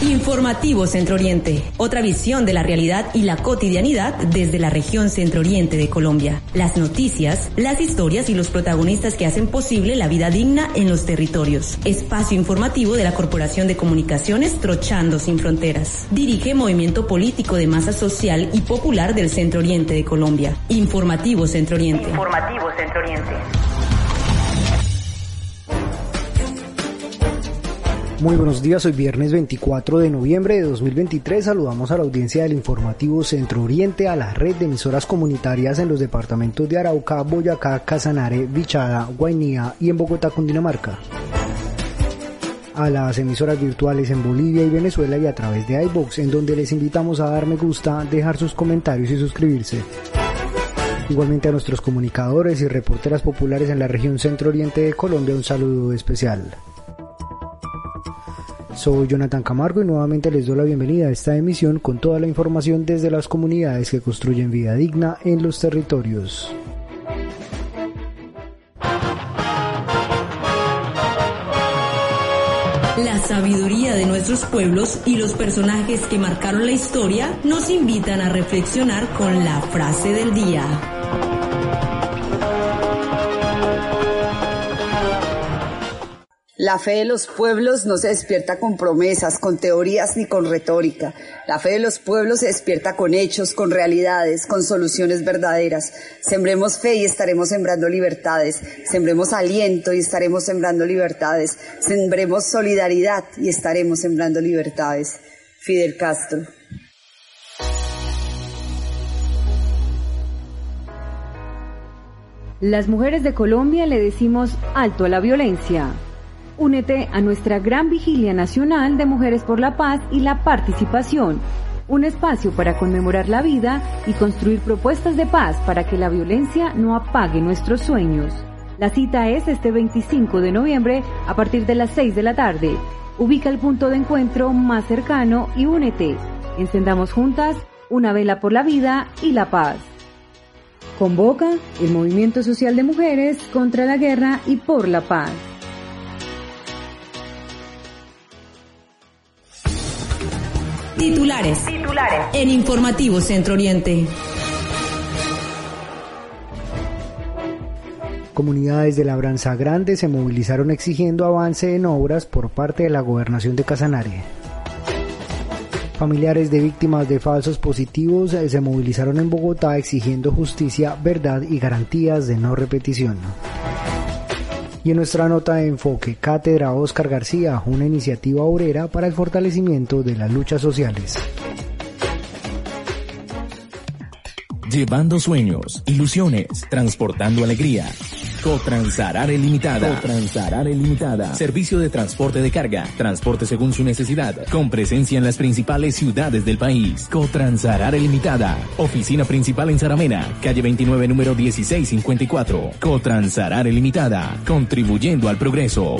Informativo Centro Oriente. Otra visión de la realidad y la cotidianidad desde la región Centro Oriente de Colombia. Las noticias, las historias y los protagonistas que hacen posible la vida digna en los territorios. Espacio informativo de la Corporación de Comunicaciones Trochando Sin Fronteras. Dirige Movimiento Político de Masa Social y Popular del Centro Oriente de Colombia. Informativo Centro Oriente. Informativo Centro Oriente. Muy buenos días, hoy viernes 24 de noviembre de 2023 saludamos a la audiencia del informativo Centro Oriente, a la red de emisoras comunitarias en los departamentos de Arauca, Boyacá, Casanare, Vichada, Guainía y en Bogotá, Cundinamarca. A las emisoras virtuales en Bolivia y Venezuela y a través de iBox, en donde les invitamos a dar me gusta, dejar sus comentarios y suscribirse. Igualmente a nuestros comunicadores y reporteras populares en la región Centro Oriente de Colombia un saludo especial. Soy Jonathan Camargo y nuevamente les doy la bienvenida a esta emisión con toda la información desde las comunidades que construyen vida digna en los territorios. La sabiduría de nuestros pueblos y los personajes que marcaron la historia nos invitan a reflexionar con la frase del día. La fe de los pueblos no se despierta con promesas, con teorías ni con retórica. La fe de los pueblos se despierta con hechos, con realidades, con soluciones verdaderas. Sembremos fe y estaremos sembrando libertades. Sembremos aliento y estaremos sembrando libertades. Sembremos solidaridad y estaremos sembrando libertades. Fidel Castro. Las mujeres de Colombia le decimos alto a la violencia. Únete a nuestra gran vigilia nacional de Mujeres por la Paz y la Participación, un espacio para conmemorar la vida y construir propuestas de paz para que la violencia no apague nuestros sueños. La cita es este 25 de noviembre a partir de las 6 de la tarde. Ubica el punto de encuentro más cercano y únete. Encendamos juntas una vela por la vida y la paz. Convoca el Movimiento Social de Mujeres contra la Guerra y por la Paz. Titulares. Titulares. En Informativo Centro Oriente. Comunidades de Labranza Grande se movilizaron exigiendo avance en obras por parte de la gobernación de Casanare. Familiares de víctimas de falsos positivos eh, se movilizaron en Bogotá exigiendo justicia, verdad y garantías de no repetición. Y en nuestra nota de enfoque, Cátedra Oscar García, una iniciativa obrera para el fortalecimiento de las luchas sociales. Llevando sueños, ilusiones, transportando alegría. Cotransarar Limitada. Cotransarar Limitada. Servicio de transporte de carga, transporte según su necesidad, con presencia en las principales ciudades del país. Cotransarar Limitada. Oficina principal en Saramena, calle 29, número 1654. Cotransarar Limitada. Contribuyendo al progreso.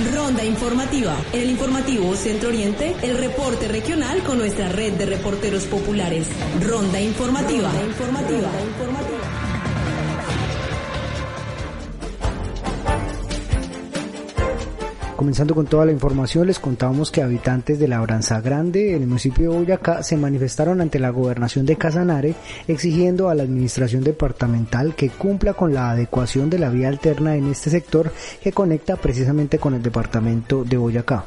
Ronda informativa. En el informativo Centro Oriente, el reporte regional con nuestra red de reporteros populares. Ronda informativa. Ronda informativa. Comenzando con toda la información, les contamos que habitantes de Labranza Grande, en el municipio de Boyacá, se manifestaron ante la gobernación de Casanare exigiendo a la administración departamental que cumpla con la adecuación de la vía alterna en este sector que conecta precisamente con el departamento de Boyacá.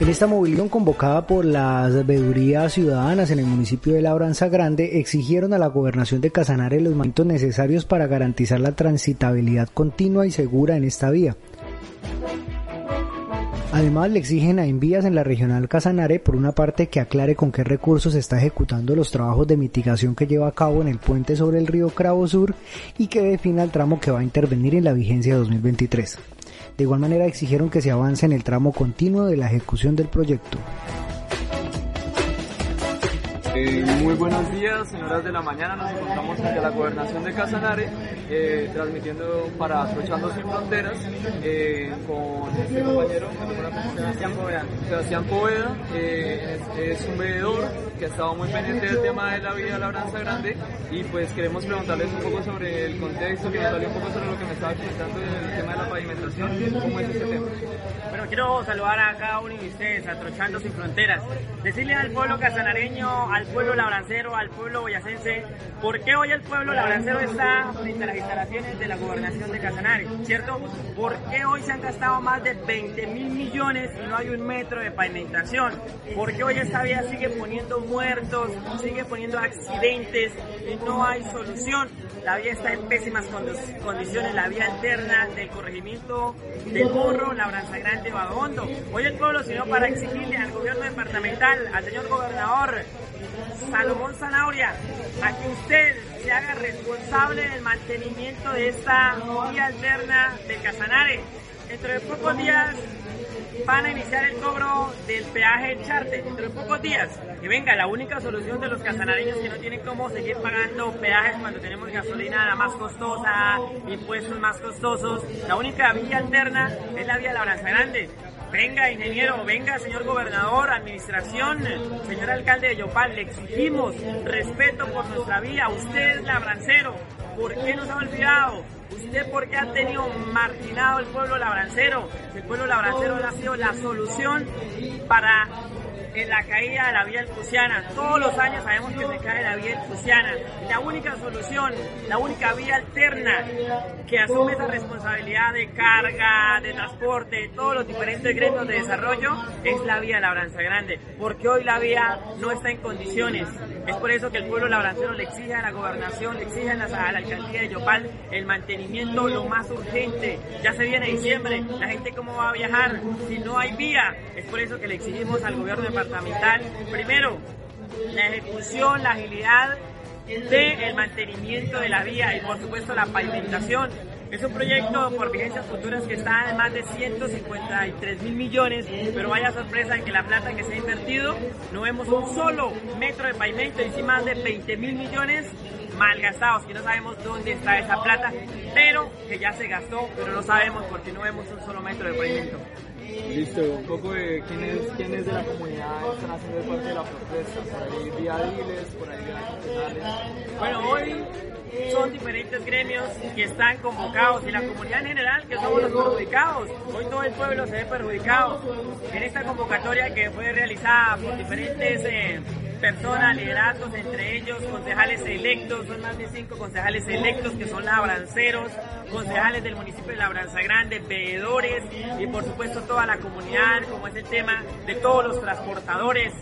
En esta movilización convocada por las veedurías ciudadanas en el municipio de Labranza Grande exigieron a la gobernación de Casanare los momentos necesarios para garantizar la transitabilidad continua y segura en esta vía. Además, le exigen a Envías en la regional Casanare, por una parte, que aclare con qué recursos está ejecutando los trabajos de mitigación que lleva a cabo en el puente sobre el río Cravo Sur y que defina el tramo que va a intervenir en la vigencia 2023. De igual manera, exigieron que se avance en el tramo continuo de la ejecución del proyecto. Eh, muy buenos días, señoras de la mañana. Nos encontramos ante la gobernación de Casanare, eh, transmitiendo para Trochando Sin Fronteras eh, con este compañero, Sebastián Poveda. Sebastián Poveda es, es, un veedor que ha estado muy pendiente del tema de la vía Labranza Grande y pues queremos preguntarles un poco sobre el contexto, que nos hable un poco sobre lo que me estaba comentando del tema de la pavimentación, cómo es este tema. Bueno, quiero saludar a cada uno de ustedes, a Trochando Sin Fronteras. Decirle al pueblo casanareño, al pueblo labrancero, al pueblo boyacense, ¿por qué hoy el pueblo labrancero está frente a las instalaciones de la gobernación de Casanare? ¿Cierto? ¿Por qué hoy se han gastado más de 20 mil millones y no hay un metro de pavimentación? ¿Por qué hoy esta vía sigue poniendo muertos, sigue poniendo accidentes y no hay solución? La vía está en pésimas condiciones, la vía alterna del corregimiento del Morro, Labranza Grande, Badondo. Hoy el pueblo sino para exigirle al gobierno departamental, al señor gobernador Salomón Zanauria, a que usted se haga responsable del mantenimiento de esta vía alterna del Casanare. Dentro de pocos días van a iniciar el cobro del peaje Charte dentro de pocos días. Que venga, la única solución de los casanareños que no tienen cómo seguir pagando peajes cuando tenemos gasolina la más costosa, impuestos más costosos, la única vía alterna es la vía Labranza Grande. Venga, ingeniero, venga, señor gobernador, administración, señor alcalde de Yopal, le exigimos respeto por nuestra vía. Usted es labrancero, ¿por qué nos ha olvidado? ¿Usted por qué ha tenido marginado el pueblo labrancero? El pueblo labrancero ha sido la solución para en la caída de la vía Elcusiana. Todos los años sabemos que se cae la vía Elcusiana. La única solución, la única vía alterna que asume esa responsabilidad de carga, de transporte, de todos los diferentes gremios de desarrollo es la vía Labranza Grande. Porque hoy la vía no está en condiciones. Es por eso que el pueblo labrancero le exige a la gobernación, le exige a la, a la alcaldía de Yopal el mantenimiento lo más urgente. Ya se viene diciembre, la gente cómo va a viajar si no hay vía. Es por eso que le exigimos al gobierno de departamental, primero, la ejecución, la agilidad del mantenimiento de la vía y por supuesto la pavimentación. Es un proyecto por vigencias futuras que está en más de 153 mil millones, pero vaya sorpresa en que la plata que se ha invertido no vemos un solo metro de pavimento y sí más de 20 mil millones malgastados, que no sabemos dónde está esa plata, pero que ya se gastó, pero no sabemos porque no vemos un solo metro de pavimento. Listo, un poco de quiénes, quiénes de la comunidad están haciendo parte de la protesta, por ahí vía diles, por ahí vía Bueno, hoy son diferentes gremios que están convocados y la comunidad en general que somos los perjudicados. Hoy todo el pueblo se ve perjudicado en esta convocatoria que fue realizada por diferentes eh, personas, liderazgos, entre ellos concejales electos, son más de cinco concejales electos que son labranceros, concejales del municipio de Labranza Grande, veedores y por supuesto toda la comunidad, como es el tema de todos los transportadores,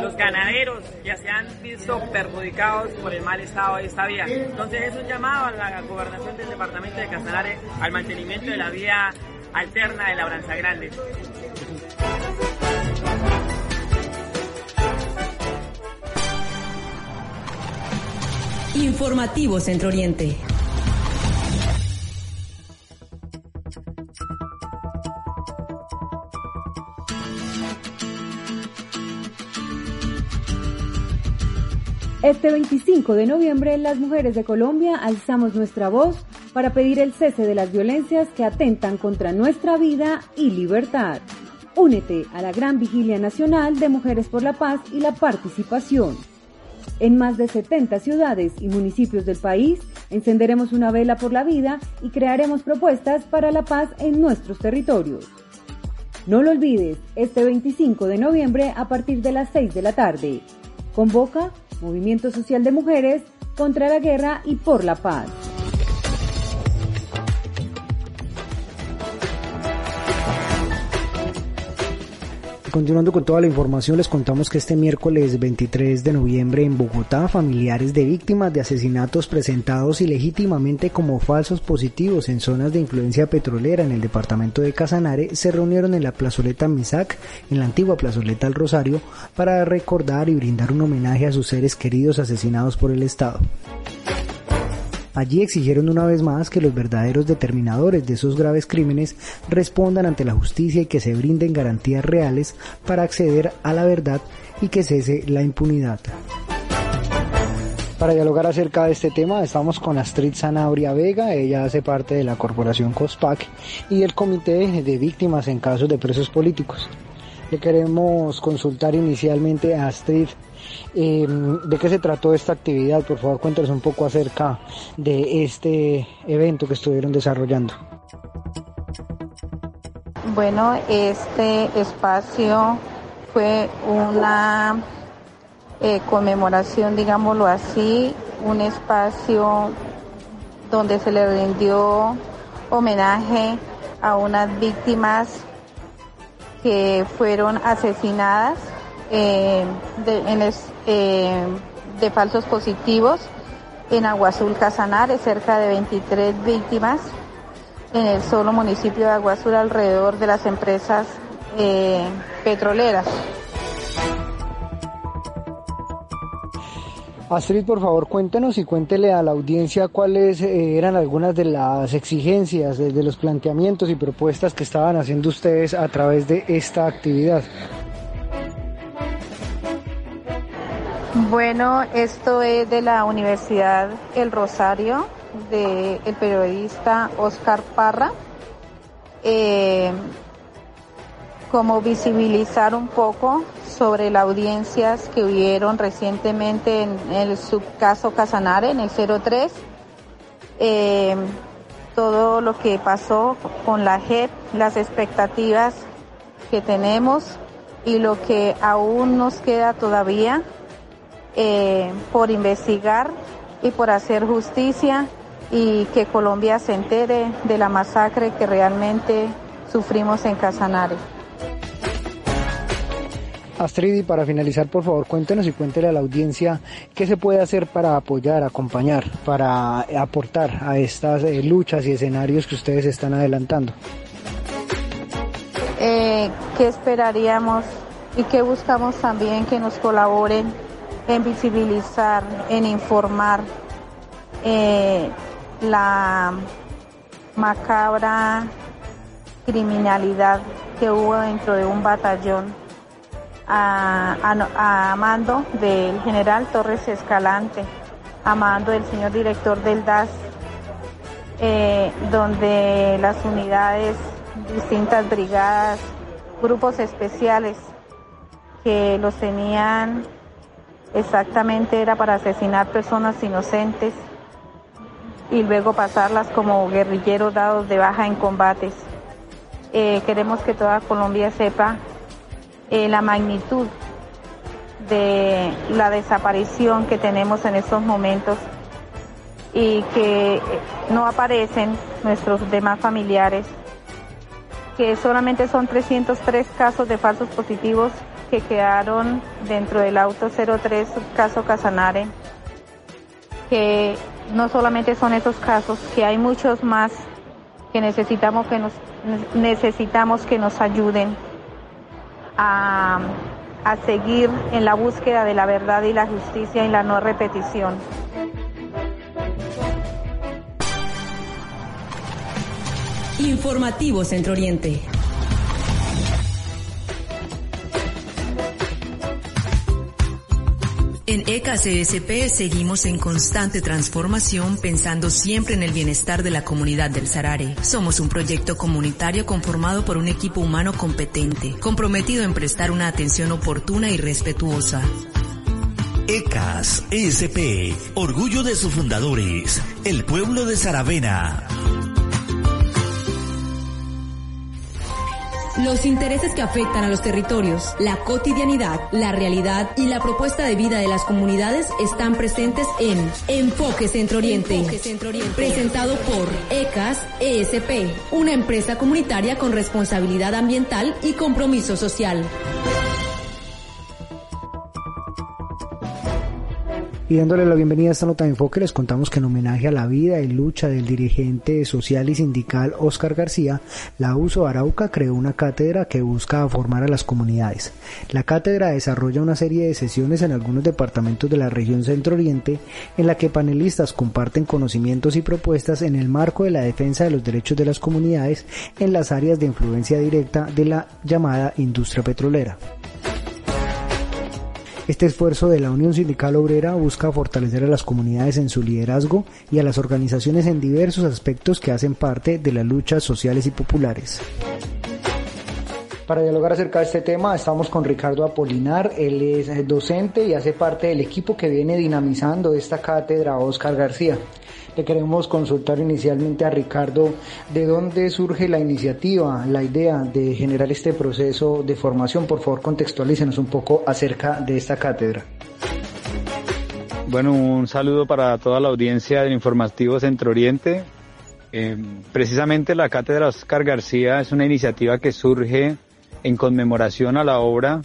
los ganaderos ya se han visto perjudicados por el mal estado de esta vía. Entonces es un llamado a la gobernación del departamento de Casanare al mantenimiento de la vía alterna de Labranza Grande. Informativo Centro Oriente. Este 25 de noviembre, las mujeres de Colombia alzamos nuestra voz para pedir el cese de las violencias que atentan contra nuestra vida y libertad. Únete a la gran vigilia nacional de Mujeres por la Paz y la Participación. En más de 70 ciudades y municipios del país encenderemos una vela por la vida y crearemos propuestas para la paz en nuestros territorios. No lo olvides, este 25 de noviembre a partir de las 6 de la tarde. Convoca Movimiento Social de Mujeres contra la Guerra y por la Paz. Continuando con toda la información, les contamos que este miércoles 23 de noviembre en Bogotá, familiares de víctimas de asesinatos presentados ilegítimamente como falsos positivos en zonas de influencia petrolera en el departamento de Casanare se reunieron en la plazoleta Misac, en la antigua plazoleta El Rosario, para recordar y brindar un homenaje a sus seres queridos asesinados por el Estado. Allí exigieron una vez más que los verdaderos determinadores de esos graves crímenes respondan ante la justicia y que se brinden garantías reales para acceder a la verdad y que cese la impunidad. Para dialogar acerca de este tema estamos con Astrid Zanabria Vega, ella hace parte de la corporación COSPAC y el Comité de Víctimas en Casos de Presos Políticos. Queremos consultar inicialmente a Astrid Em, ¿De qué se trató esta actividad? Por favor, cuéntanos un poco acerca de este evento que estuvieron desarrollando. Bueno, este espacio fue una eh, conmemoración, digámoslo así, un espacio donde se le rindió homenaje a unas víctimas que fueron asesinadas eh, eh, de, falsos positivos en Agua Azul Casanares, cerca de 23 víctimas en el solo municipio de Agua Azul alrededor de las empresas eh, petroleras. Astrid, por favor, cuéntenos y cuéntele a la audiencia cuáles eh, eran algunas de las exigencias, de, los planteamientos y propuestas que estaban haciendo ustedes a través de esta actividad. Bueno, esto es de la Universidad El Rosario, del periodista Oscar Parra. Eh, como visibilizar un poco sobre las audiencias que hubieron recientemente en el subcaso Casanare, en el 03, eh, todo lo que pasó con la JEP, las expectativas que tenemos y lo que aún nos queda todavía eh, por investigar y por hacer justicia y que Colombia se entere de la masacre que realmente sufrimos en Casanare. Astrid, y para finalizar, por favor, cuéntenos y cuéntele a la audiencia qué se puede hacer para apoyar, acompañar, para aportar a estas eh, luchas y escenarios que ustedes están adelantando. Eh, ¿Qué esperaríamos y qué buscamos también que nos colaboren en visibilizar, en informar eh, la macabra criminalidad que hubo dentro de un batallón a, mando del general Torres Escalante, a mando del señor director del DAS, eh, donde las unidades, distintas brigadas, grupos especiales que los tenían exactamente era para asesinar personas inocentes y luego pasarlas como guerrilleros dados de baja en combates. Eh, queremos que toda Colombia sepa eh, la magnitud de la desaparición que tenemos en estos momentos y que eh, no aparecen nuestros demás familiares, que solamente son 303 casos de falsos positivos que quedaron dentro del auto 03 caso Casanare, que no solamente son esos casos, que hay muchos más que necesitamos que nos necesitamos que nos ayuden a, seguir en la búsqueda de la verdad y la justicia y la no repetición. Informativo Centro Oriente. En ECACSP seguimos en constante transformación pensando siempre en el bienestar de la comunidad del Sarare. Somos un proyecto comunitario conformado por un equipo humano competente, comprometido en prestar una atención oportuna y respetuosa. ECAS ESP, orgullo de sus fundadores, el pueblo de Saravena. Los intereses que afectan a los territorios, la cotidianidad, la realidad y la propuesta de vida de las comunidades están presentes en Enfoque Centro Oriente, presentado por ECAS ESP, una empresa comunitaria con responsabilidad ambiental y compromiso social. Y dándole la bienvenida a esta nota de enfoque, les contamos que en homenaje a la vida y lucha del dirigente social y sindical Oscar García, la USO Arauca creó una cátedra que busca formar a las comunidades. La cátedra desarrolla una serie de sesiones en algunos departamentos de la región Centro Oriente, en la que panelistas comparten conocimientos y propuestas en el marco de la defensa de los derechos de las comunidades en las áreas de influencia directa de la llamada industria petrolera. Este esfuerzo de la Unión Sindical Obrera busca fortalecer a las comunidades en su liderazgo y a las organizaciones en diversos aspectos que hacen parte de las luchas sociales y populares. Para dialogar acerca de este tema estamos con Ricardo Apolinar, él es eh, docente y hace parte del equipo que viene dinamizando esta cátedra Oscar García. Le queremos consultar inicialmente a Ricardo de dónde surge la iniciativa, la idea de generar este proceso de formación. Por favor, contextualícenos un poco acerca de esta cátedra. Bueno, un saludo para toda la audiencia del informativo Centro Oriente. Eh, precisamente la cátedra Oscar García es una iniciativa que surge en conmemoración a la obra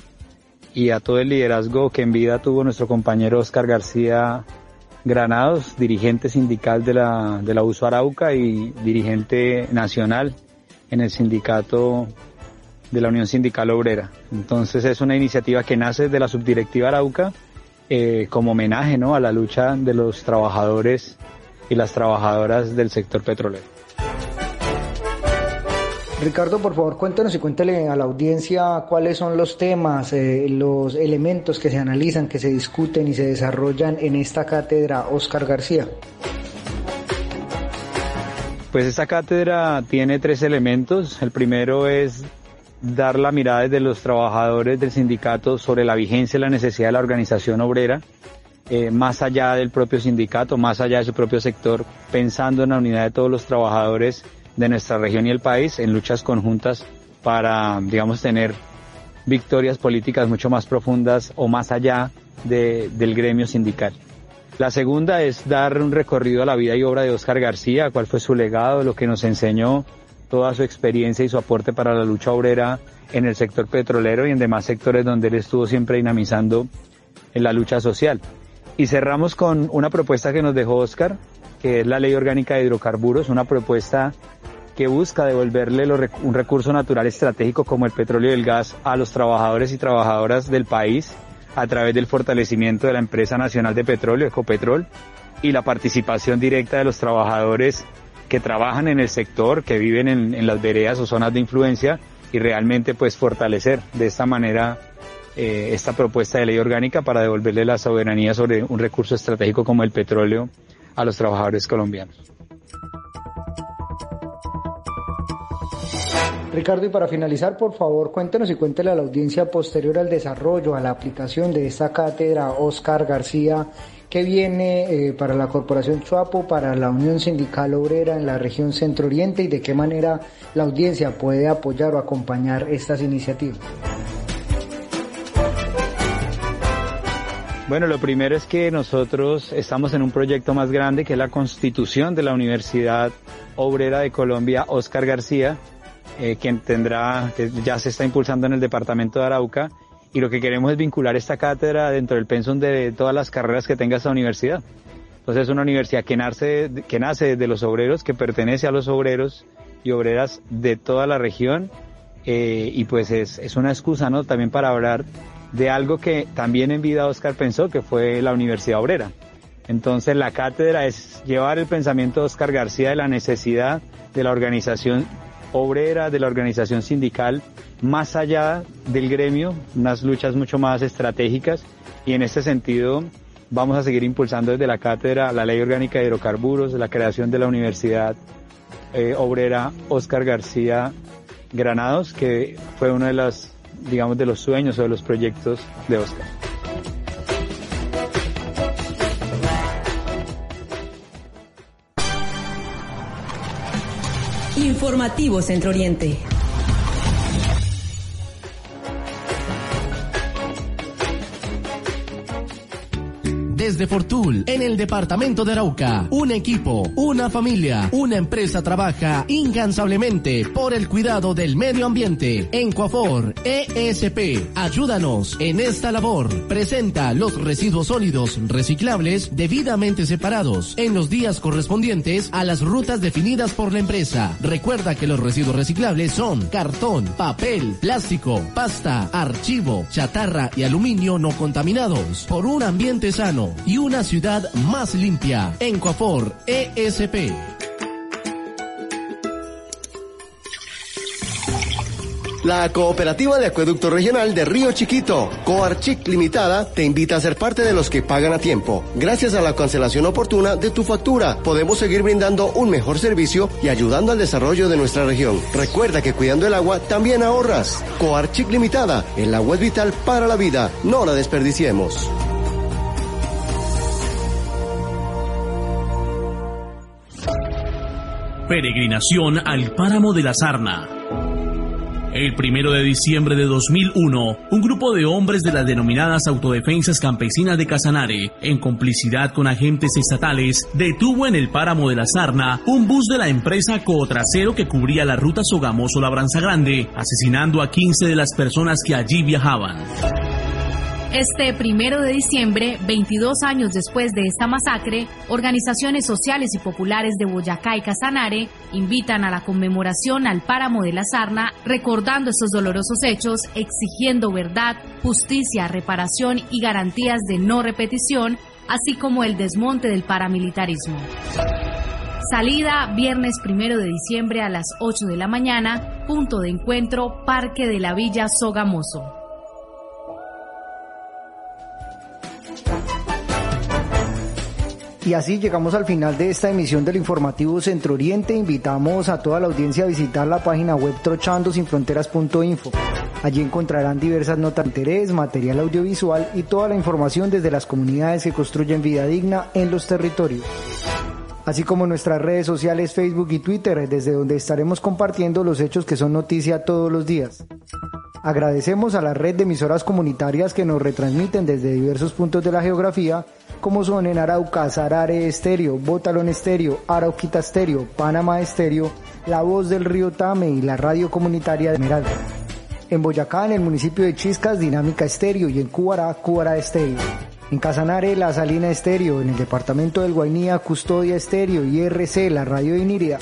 y a todo el liderazgo que en vida tuvo nuestro compañero Oscar García Granados, dirigente sindical de la, de la USO Arauca y dirigente nacional en el sindicato de la Unión Sindical Obrera. Entonces es una iniciativa que nace de la subdirectiva Arauca eh, como homenaje ¿no? a la lucha de los trabajadores y las trabajadoras del sector petrolero. Ricardo, por favor, cuéntanos y cuéntale a la audiencia cuáles son los temas, eh, los elementos que se analizan, que se discuten y se desarrollan en esta cátedra Oscar García. Pues esta cátedra tiene tres elementos. El primero es dar la mirada desde los trabajadores del sindicato sobre la vigencia y la necesidad de la organización obrera, eh, más allá del propio sindicato, más allá de su propio sector, pensando en la unidad de todos los trabajadores de nuestra región y el país en luchas conjuntas para, digamos, tener victorias políticas mucho más profundas o más allá del gremio sindical. La segunda es dar un recorrido a la vida y obra de Oscar García, cuál fue su legado, lo que nos enseñó, toda su experiencia y su aporte para la lucha obrera en el sector petrolero y en demás sectores donde él estuvo siempre dinamizando en la lucha social. Y cerramos con una propuesta que nos dejó Oscar, que es la Ley Orgánica de Hidrocarburos, una propuesta que busca devolverle un recurso natural estratégico como el petróleo y el gas a los trabajadores y trabajadoras del país a través del fortalecimiento de la empresa nacional de petróleo, Ecopetrol, y la participación directa de los trabajadores que trabajan en el sector, que viven en, las veredas o zonas de influencia y realmente pues fortalecer de esta manera eh, esta propuesta de ley orgánica para devolverle la soberanía sobre un recurso estratégico como el petróleo a los trabajadores colombianos. Ricardo, y para finalizar, por favor, cuéntenos y cuéntele a la audiencia posterior al desarrollo, a la aplicación de esta cátedra Oscar García, que viene eh, para la Corporación Chuapo, para la Unión Sindical Obrera en la región Centro Oriente y de qué manera la audiencia puede apoyar o acompañar estas iniciativas. Bueno, lo primero es que nosotros estamos en un proyecto más grande que es la constitución de la Universidad Obrera de Colombia, Oscar García, eh, quien tendrá, que ya se está impulsando en el departamento de Arauca, y lo que queremos es vincular esta cátedra dentro del pensum de todas las carreras que tenga esta universidad. Entonces es una universidad que nace, que nace de los obreros, que pertenece a los obreros y obreras de toda la región, eh, y pues es, es una excusa, ¿no? También para hablar de algo que también en vida Oscar pensó, que fue la Universidad Obrera. Entonces la cátedra es llevar el pensamiento de Oscar García de la necesidad de la organización obrera, de la organización sindical, más allá del gremio, unas luchas mucho más estratégicas y en este sentido vamos a seguir impulsando desde la cátedra la ley orgánica de hidrocarburos, la creación de la Universidad eh, Obrera Oscar García Granados, que fue uno de los, digamos, de los sueños o de los proyectos de Oscar. Informativo Centro Oriente. Desde Fortul, en el departamento de Arauca. Un equipo, una familia, una empresa trabaja incansablemente por el cuidado del medio ambiente. En Coafor, ESP, ayúdanos en esta labor. Presenta los residuos sólidos reciclables debidamente separados en los días correspondientes a las rutas definidas por la empresa. Recuerda que los residuos reciclables son cartón, papel, plástico, pasta, archivo, chatarra y aluminio no contaminados por un ambiente sano y una ciudad más limpia. En Coafor ESP. La Cooperativa de Acueducto Regional de Río Chiquito, Coarchic Limitada, te invita a ser parte de los que pagan a tiempo. Gracias a la cancelación oportuna de tu factura, podemos seguir brindando un mejor servicio y ayudando al desarrollo de nuestra región. Recuerda que cuidando el agua también ahorras. Coarchic Limitada, el agua es vital para la vida, no la desperdiciemos. Peregrinación al Páramo de la Sarna. El primero de diciembre de 2001, un grupo de hombres de las denominadas autodefensas campesinas de Casanare, en complicidad con agentes estatales, detuvo en el páramo de la Sarna un bus de la empresa Cotrasero que cubría la ruta Sogamoso-Labranza Grande, asesinando a 15 de las personas que allí viajaban. Este primero de diciembre, 22 años después de esta masacre, organizaciones sociales y populares de Boyacá y Casanare invitan a la conmemoración al páramo de la Sarna, recordando estos dolorosos hechos, exigiendo verdad, justicia, reparación y garantías de no repetición, así como el desmonte del paramilitarismo. Salida viernes primero de diciembre a las 8 de la mañana, punto de encuentro Parque de la Villa Sogamoso. Y así llegamos al final de esta emisión del informativo Centro Oriente. Invitamos a toda la audiencia a visitar la página web trochandosinfronteras.info. Allí encontrarán diversas notas de interés, material audiovisual y toda la información desde las comunidades que construyen vida digna en los territorios. Así como nuestras redes sociales Facebook y Twitter, desde donde estaremos compartiendo los hechos que son noticia todos los días. Agradecemos a la red de emisoras comunitarias que nos retransmiten desde diversos puntos de la geografía como son en Arauca, Sarare Estéreo, Botalón Estéreo, Arauquita Estéreo, Panamá Estéreo, La Voz del Río Tame y la radio comunitaria de Esmeralda. En Boyacá, en el municipio de Chiscas, Dinámica Estéreo y en Cubará, Cubará Estéreo. En Casanare, La Salina Estéreo, en el departamento del Guainía, Custodia Estéreo y RC, la radio de Iniria.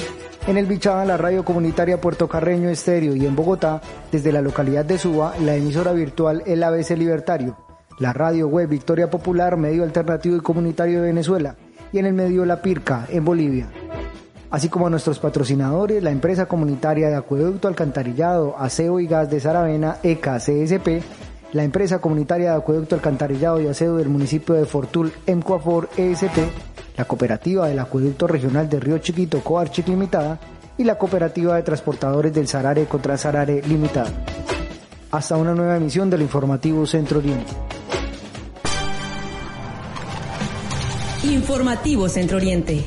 En el Bichada, la radio comunitaria Puerto Carreño Estéreo y en Bogotá, desde la localidad de Suba, la emisora virtual El ABC Libertario la radio web Victoria Popular, medio alternativo y comunitario de Venezuela, y en el medio La Pirca, en Bolivia. Así como nuestros patrocinadores, la empresa comunitaria de acueducto, alcantarillado, aseo y gas de Saravena, ECA CSP, la empresa comunitaria de acueducto, alcantarillado y aseo del municipio de Fortul, Emcoafor ESP, la cooperativa del acueducto regional de Río Chiquito, Coarchic Limitada, y la cooperativa de transportadores del Sarare contra Sarare Limitada. Hasta una nueva emisión del informativo Centro Oriente. Informativo Centro Oriente.